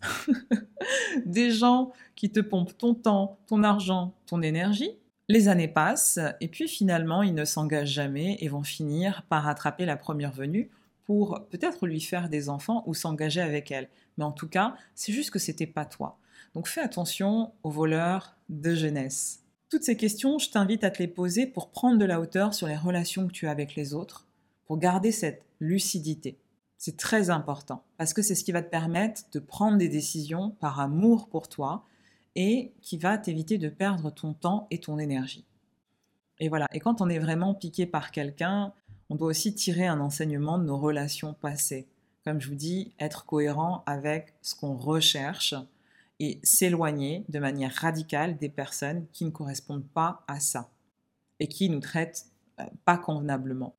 <laughs> des gens qui te pompent ton temps, ton argent, ton énergie les années passent et puis finalement ils ne s'engagent jamais et vont finir par rattraper la première venue pour peut-être lui faire des enfants ou s'engager avec elle. Mais en tout cas, c'est juste que c'était pas toi. Donc fais attention aux voleurs de jeunesse. Toutes ces questions, je t'invite à te les poser pour prendre de la hauteur sur les relations que tu as avec les autres, pour garder cette lucidité. C'est très important parce que c'est ce qui va te permettre de prendre des décisions par amour pour toi et qui va t'éviter de perdre ton temps et ton énergie. Et voilà, et quand on est vraiment piqué par quelqu'un, on doit aussi tirer un enseignement de nos relations passées. Comme je vous dis, être cohérent avec ce qu'on recherche et s'éloigner de manière radicale des personnes qui ne correspondent pas à ça et qui nous traitent euh, pas convenablement.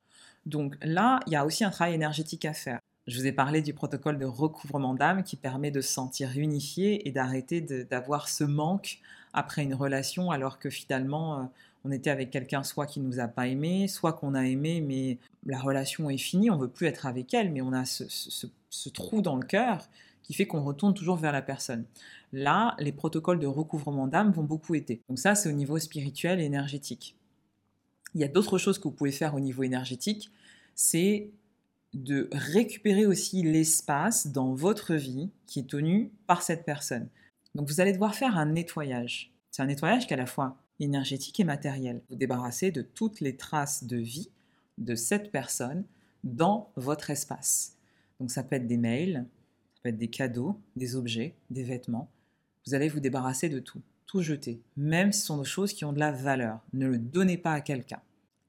Donc là, il y a aussi un travail énergétique à faire. Je vous ai parlé du protocole de recouvrement d'âme qui permet de se sentir unifié et d'arrêter d'avoir ce manque après une relation alors que finalement euh, on était avec quelqu'un soit qui nous a pas aimé, soit qu'on a aimé mais la relation est finie, on veut plus être avec elle mais on a ce trou dans le cœur qui fait qu'on retourne toujours vers la personne. Là, les protocoles de recouvrement d'âme vont beaucoup aider. Donc ça, c'est au niveau spirituel et énergétique. Il y a d'autres choses que vous pouvez faire au niveau énergétique, c'est de récupérer aussi l'espace dans votre vie qui est tenu par cette personne. Donc vous allez devoir faire un nettoyage. C'est un nettoyage qui est à la fois énergétique et matériel. Vous débarrassez de toutes les traces de vie de cette personne dans votre espace. Donc ça peut être des mails, ça peut être des cadeaux, des objets, des vêtements. Vous allez vous débarrasser de tout, tout jeter, même si ce sont des choses qui ont de la valeur. Ne le donnez pas à quelqu'un.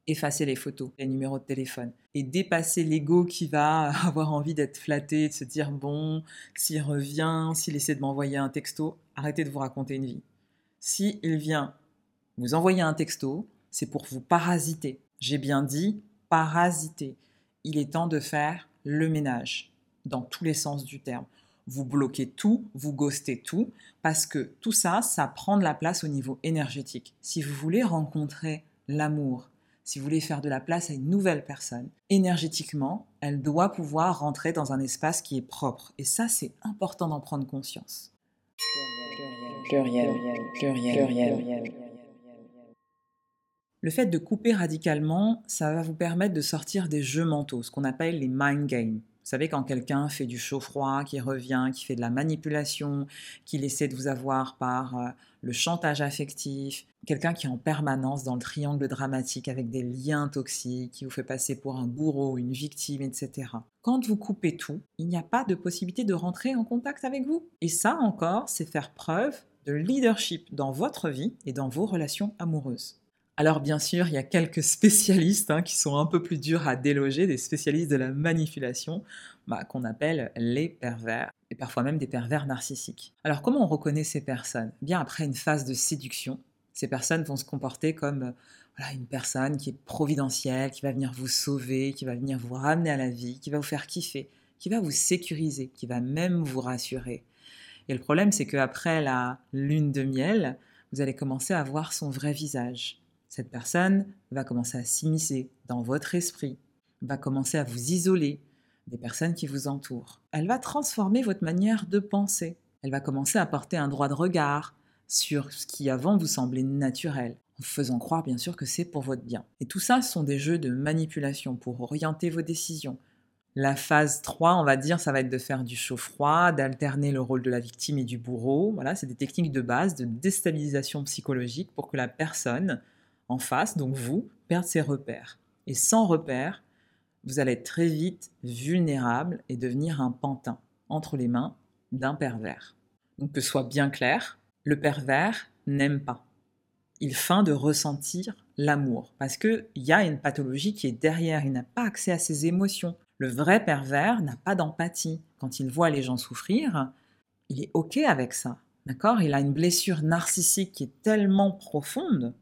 Effacez les photos, les numéros de téléphone et dépasser l'ego qui va <laughs> avoir envie d'être flatté, de se dire bon, s'il revient, s'il essaie de m'envoyer un texto, arrêtez de vous raconter une vie. S'il vient vous envoyer un texto, c'est pour vous parasiter. J'ai bien dit parasiter. Il est temps de faire le ménage dans tous les sens du terme. Vous bloquez tout, vous ghostez tout, parce que tout ça, ça prend de la place au niveau énergétique. Si vous voulez rencontrer l'amour, si vous voulez faire de la place à une nouvelle personne, énergétiquement, elle doit pouvoir rentrer dans un espace qui est propre. Et ça, c'est important d'en prendre conscience. Le fait de couper radicalement, ça va vous permettre de sortir des jeux mentaux, ce qu'on appelle les mind games. Vous savez, quand quelqu'un fait du chaud-froid, qui revient, qui fait de la manipulation, qu'il essaie de vous avoir par euh, le chantage affectif, quelqu'un qui est en permanence dans le triangle dramatique avec des liens toxiques, qui vous fait passer pour un bourreau, une victime, etc. Quand vous coupez tout, il n'y a pas de possibilité de rentrer en contact avec vous. Et ça encore, c'est faire preuve de leadership dans votre vie et dans vos relations amoureuses. Alors bien sûr, il y a quelques spécialistes hein, qui sont un peu plus durs à déloger, des spécialistes de la manipulation, bah, qu'on appelle les pervers, et parfois même des pervers narcissiques. Alors comment on reconnaît ces personnes? Bien après une phase de séduction, ces personnes vont se comporter comme une personne qui est providentielle, qui va venir vous sauver, qui va venir vous ramener à la vie, qui va vous faire kiffer, qui va vous sécuriser, qui va même vous rassurer. Et le problème, c'est qu'après la lune de miel, vous allez commencer à voir son vrai visage cette personne va commencer à s'immiscer dans votre esprit, va commencer à vous isoler des personnes qui vous entourent. Elle va transformer votre manière de penser. Elle va commencer à porter un droit de regard sur ce qui avant vous semblait naturel, en faisant croire bien sûr que c'est pour votre bien. Et tout ça sont des jeux de manipulation pour orienter vos décisions. La phase 3, on va dire, ça va être de faire du chaud-froid, d'alterner le rôle de la victime et du bourreau. Voilà, c'est des techniques de base de déstabilisation psychologique pour que la personne en face, donc vous, perdre ses repères. Et sans repères, vous allez être très vite vulnérable et devenir un pantin entre les mains d'un pervers. Donc que ce soit bien clair, le pervers n'aime pas. Il feint de ressentir l'amour parce qu'il y a une pathologie qui est derrière, il n'a pas accès à ses émotions. Le vrai pervers n'a pas d'empathie. Quand il voit les gens souffrir, il est OK avec ça. D'accord? Il a une blessure narcissique qui est tellement profonde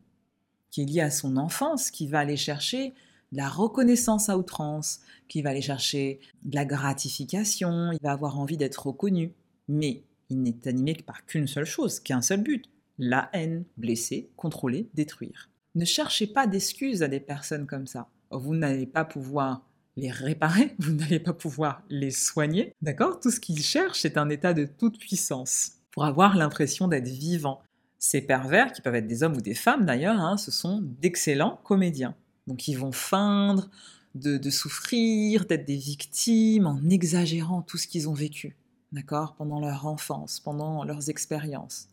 qui est lié à son enfance, qui va aller chercher de la reconnaissance à outrance, qui va aller chercher de la gratification, il va avoir envie d'être reconnu. Mais il n'est animé par qu'une seule chose, qu'un seul but, la haine, blesser, contrôler, détruire. Ne cherchez pas d'excuses à des personnes comme ça. Vous n'allez pas pouvoir les réparer, vous n'allez pas pouvoir les soigner. D'accord? Tout ce qu'ils cherchent, c'est un état de toute puissance pour avoir l'impression d'être vivant, ces pervers, qui peuvent être des hommes ou des femmes d'ailleurs, hein, ce sont d'excellents comédiens. Donc ils vont feindre de, souffrir, d'être des victimes, en exagérant tout ce qu'ils ont vécu, d'accord, pendant leur enfance, pendant leurs expériences.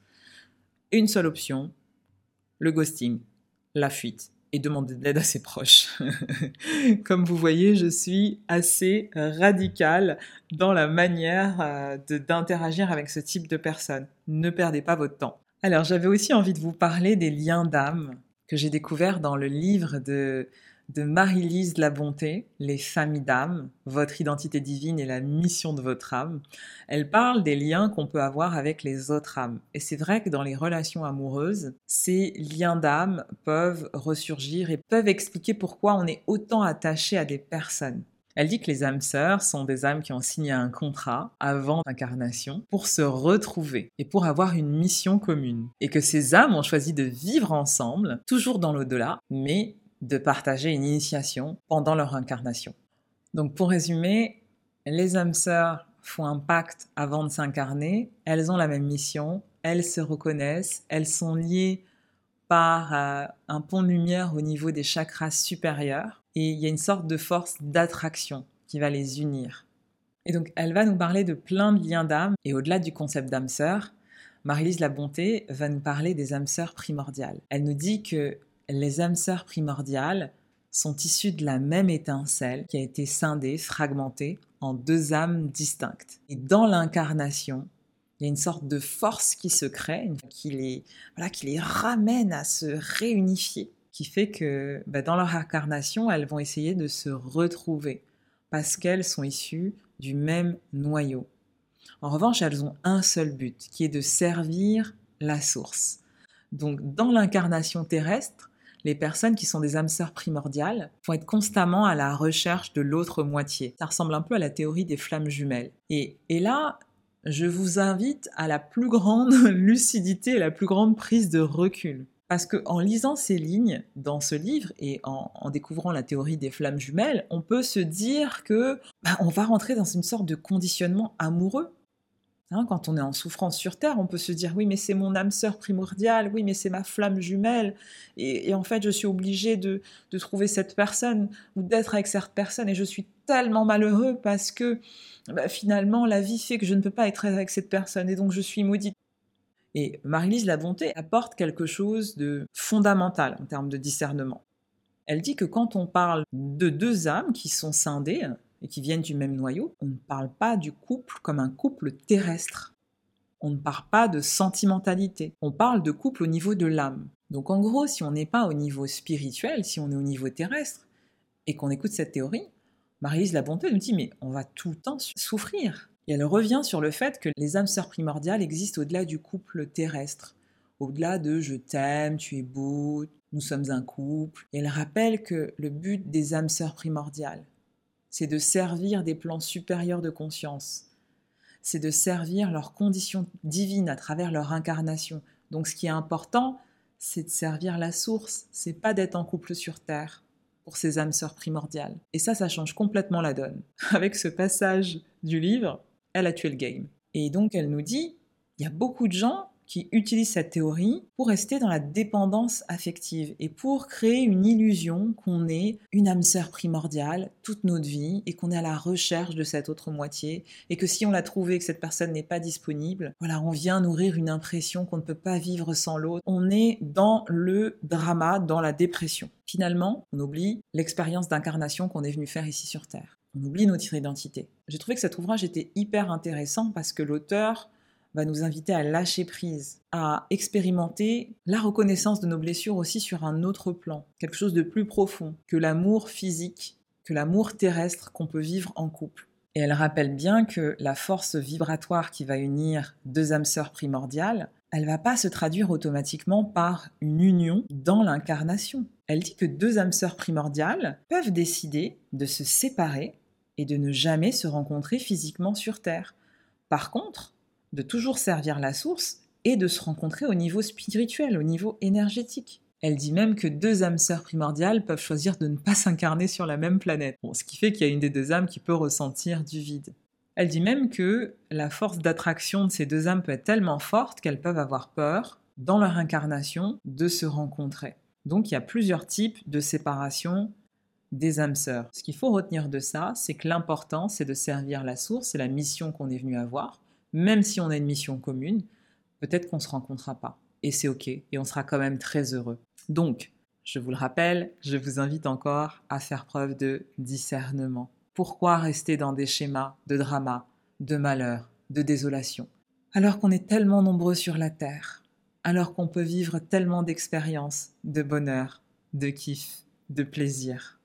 Une seule option, le ghosting, la fuite. et demander de l'aide à ses proches. <laughs> Comme vous voyez, je suis assez radicale dans la manière euh, d'interagir avec ce type de personnes. Ne perdez pas votre temps. Alors j'avais aussi envie de vous parler des liens d'âme que j'ai découverts dans le livre de de Marie-Lise La Bonté, Les familles d'âme, votre identité divine et la mission de votre âme. Elle parle des liens qu'on peut avoir avec les autres âmes. Et c'est vrai que dans les relations amoureuses, ces liens d'âme peuvent ressurgir et peuvent expliquer pourquoi on est autant attaché à des personnes. Elle dit que les âmes sœurs sont des âmes qui ont signé un contrat avant l'incarnation pour se retrouver et pour avoir une mission commune. Et que ces âmes ont choisi de vivre ensemble, toujours dans l'au-delà, mais de partager une initiation pendant leur incarnation. Donc pour résumer, les âmes sœurs font un pacte avant de s'incarner, elles ont la même mission, elles se reconnaissent, elles sont liées par euh, un pont de lumière au niveau des chakras supérieurs et il y a une sorte de force d'attraction qui va les unir. Et donc elle va nous parler de plein de liens d'âme et au-delà du concept d'âme sœur, Marie-Lise La Bonté va nous parler des âmes sœurs primordiales. Elle nous dit que les âmes sœurs primordiales sont issues de la même étincelle qui a été scindée, fragmentée en deux âmes distinctes. Et dans l'incarnation, il y a une sorte de force qui se crée, qui les, voilà, qui les ramène à se réunifier, qui fait que bah, dans leur incarnation, elles vont essayer de se retrouver parce qu'elles sont issues du même noyau. En revanche, elles ont un seul but, qui est de servir la source. Donc dans l'incarnation terrestre, les personnes qui sont des âmes sœurs primordiales vont être constamment à la recherche de l'autre moitié. Ça ressemble un peu à la théorie des flammes jumelles. Et, là, je vous invite à la plus grande <laughs> lucidité et la plus grande prise de recul. Parce qu'en lisant ces lignes dans ce livre et en, découvrant la théorie des flammes jumelles, on peut se dire que bah, on va rentrer dans une sorte de conditionnement amoureux Hein, quand on est en souffrance sur Terre, on peut se dire oui, mais c'est mon âme sœur primordiale, oui, mais c'est ma flamme jumelle, et, en fait, je suis obligé de, trouver cette personne ou d'être avec cette personne, et je suis tellement malheureux parce que bah, finalement, la vie fait que je ne peux pas être avec cette personne, et donc je suis maudite. Et Marie-Lise La Bonté apporte quelque chose de fondamental en termes de discernement. Elle dit que quand on parle de deux âmes qui sont scindées, et qui viennent du même noyau, on ne parle pas du couple comme un couple terrestre. On ne parle pas de sentimentalité. On parle de couple au niveau de l'âme. Donc en gros, si on n'est pas au niveau spirituel, si on est au niveau terrestre, et qu'on écoute cette théorie, Marie-Lise La Bonté nous dit mais on va tout le temps souffrir. Et elle revient sur le fait que les âmes sœurs primordiales existent au-delà du couple terrestre, au-delà de je t'aime, tu es beau, nous sommes un couple. Et elle rappelle que le but des âmes sœurs primordiales, c'est de servir des plans supérieurs de conscience. C'est de servir leurs conditions divines à travers leur incarnation. Donc ce qui est important, c'est de servir la source, c'est pas d'être en couple sur terre pour ces âmes sœurs primordiales. Et ça, ça change complètement la donne. <laughs> Avec ce passage du livre, elle a tué le game. Et donc elle nous dit, il y a beaucoup de gens qui utilisent cette théorie pour rester dans la dépendance affective et pour créer une illusion qu'on est une âme sœur primordiale toute notre vie et qu'on est à la recherche de cette autre moitié et que si on l'a trouvé que cette personne n'est pas disponible, voilà, on vient nourrir une impression qu'on ne peut pas vivre sans l'autre. On est dans le drama, dans la dépression. Finalement, on oublie l'expérience d'incarnation qu'on est venu faire ici sur Terre. On oublie notre identité. J'ai trouvé que cet ouvrage était hyper intéressant parce que l'auteur va nous inviter à lâcher prise, à expérimenter la reconnaissance de nos blessures aussi sur un autre plan, quelque chose de plus profond que l'amour physique, que l'amour terrestre qu'on peut vivre en couple. Et elle rappelle bien que la force vibratoire qui va unir deux âmes sœurs primordiales, elle va pas se traduire automatiquement par une union dans l'incarnation. Elle dit que deux âmes sœurs primordiales peuvent décider de se séparer et de ne jamais se rencontrer physiquement sur Terre. Par contre, de toujours servir la source et de se rencontrer au niveau spirituel, au niveau énergétique. Elle dit même que deux âmes sœurs primordiales peuvent choisir de ne pas s'incarner sur la même planète, ce qui fait qu'il y a une des deux âmes qui peut ressentir du vide. Elle dit même que la force d'attraction de ces deux âmes peut être tellement forte qu'elles peuvent avoir peur, dans leur incarnation, de se rencontrer. Donc il y a plusieurs types de séparation des âmes sœurs. Ce qu'il faut retenir de ça, c'est que l'important, c'est de servir la source, c'est la mission qu'on est venu avoir, même si on a une mission commune, peut-être qu'on ne se rencontrera pas. Et c'est OK, et on sera quand même très heureux. Donc, Je vous le rappelle, je vous invite encore à faire preuve de discernement. Pourquoi rester dans des schémas de drama, de malheur, de désolation Alors qu'on est tellement nombreux sur la Terre, alors qu'on peut vivre tellement d'expériences, de bonheur, de kiff, de plaisir?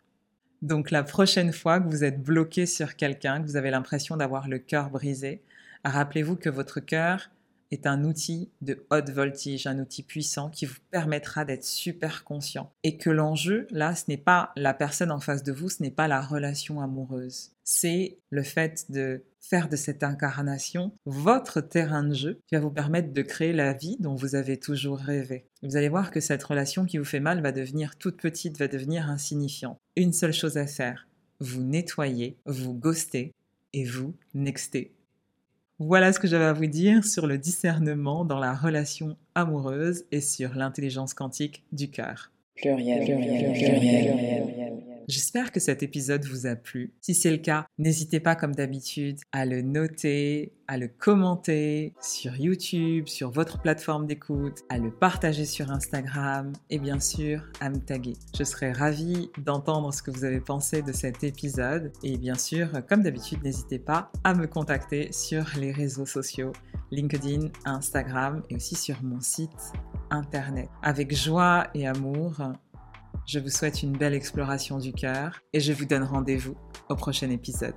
Donc la prochaine fois que vous êtes bloqué sur quelqu'un, que vous avez l'impression d'avoir le cœur brisé, rappelez-vous que votre cœur est un outil de haute voltige, un outil puissant qui vous permettra d'être super conscient. Et que l'enjeu, là, ce n'est pas la personne en face de vous, ce n'est pas la relation amoureuse. C'est le fait de faire de cette incarnation votre terrain de jeu qui va vous permettre de créer la vie dont vous avez toujours rêvé. Vous allez voir que cette relation qui vous fait mal va devenir toute petite, va devenir insignifiante. Une seule chose à faire, vous nettoyez, vous ghostez et vous nextez. Voilà ce que j'avais à vous dire sur le discernement dans la relation amoureuse et sur l'intelligence quantique du cœur. Pluriel, pluriel, pluriel. J'espère que cet épisode vous a plu. Si c'est le cas, n'hésitez pas comme d'habitude à le noter, à le commenter sur YouTube, sur votre plateforme d'écoute, à le partager sur Instagram et bien sûr à me taguer. Je serai ravie d'entendre ce que vous avez pensé de cet épisode et bien sûr, comme d'habitude, n'hésitez pas à me contacter sur les réseaux sociaux, LinkedIn, Instagram et aussi sur mon site internet. Avec joie et amour, je vous souhaite une belle exploration du cœur et je vous donne rendez-vous au prochain épisode.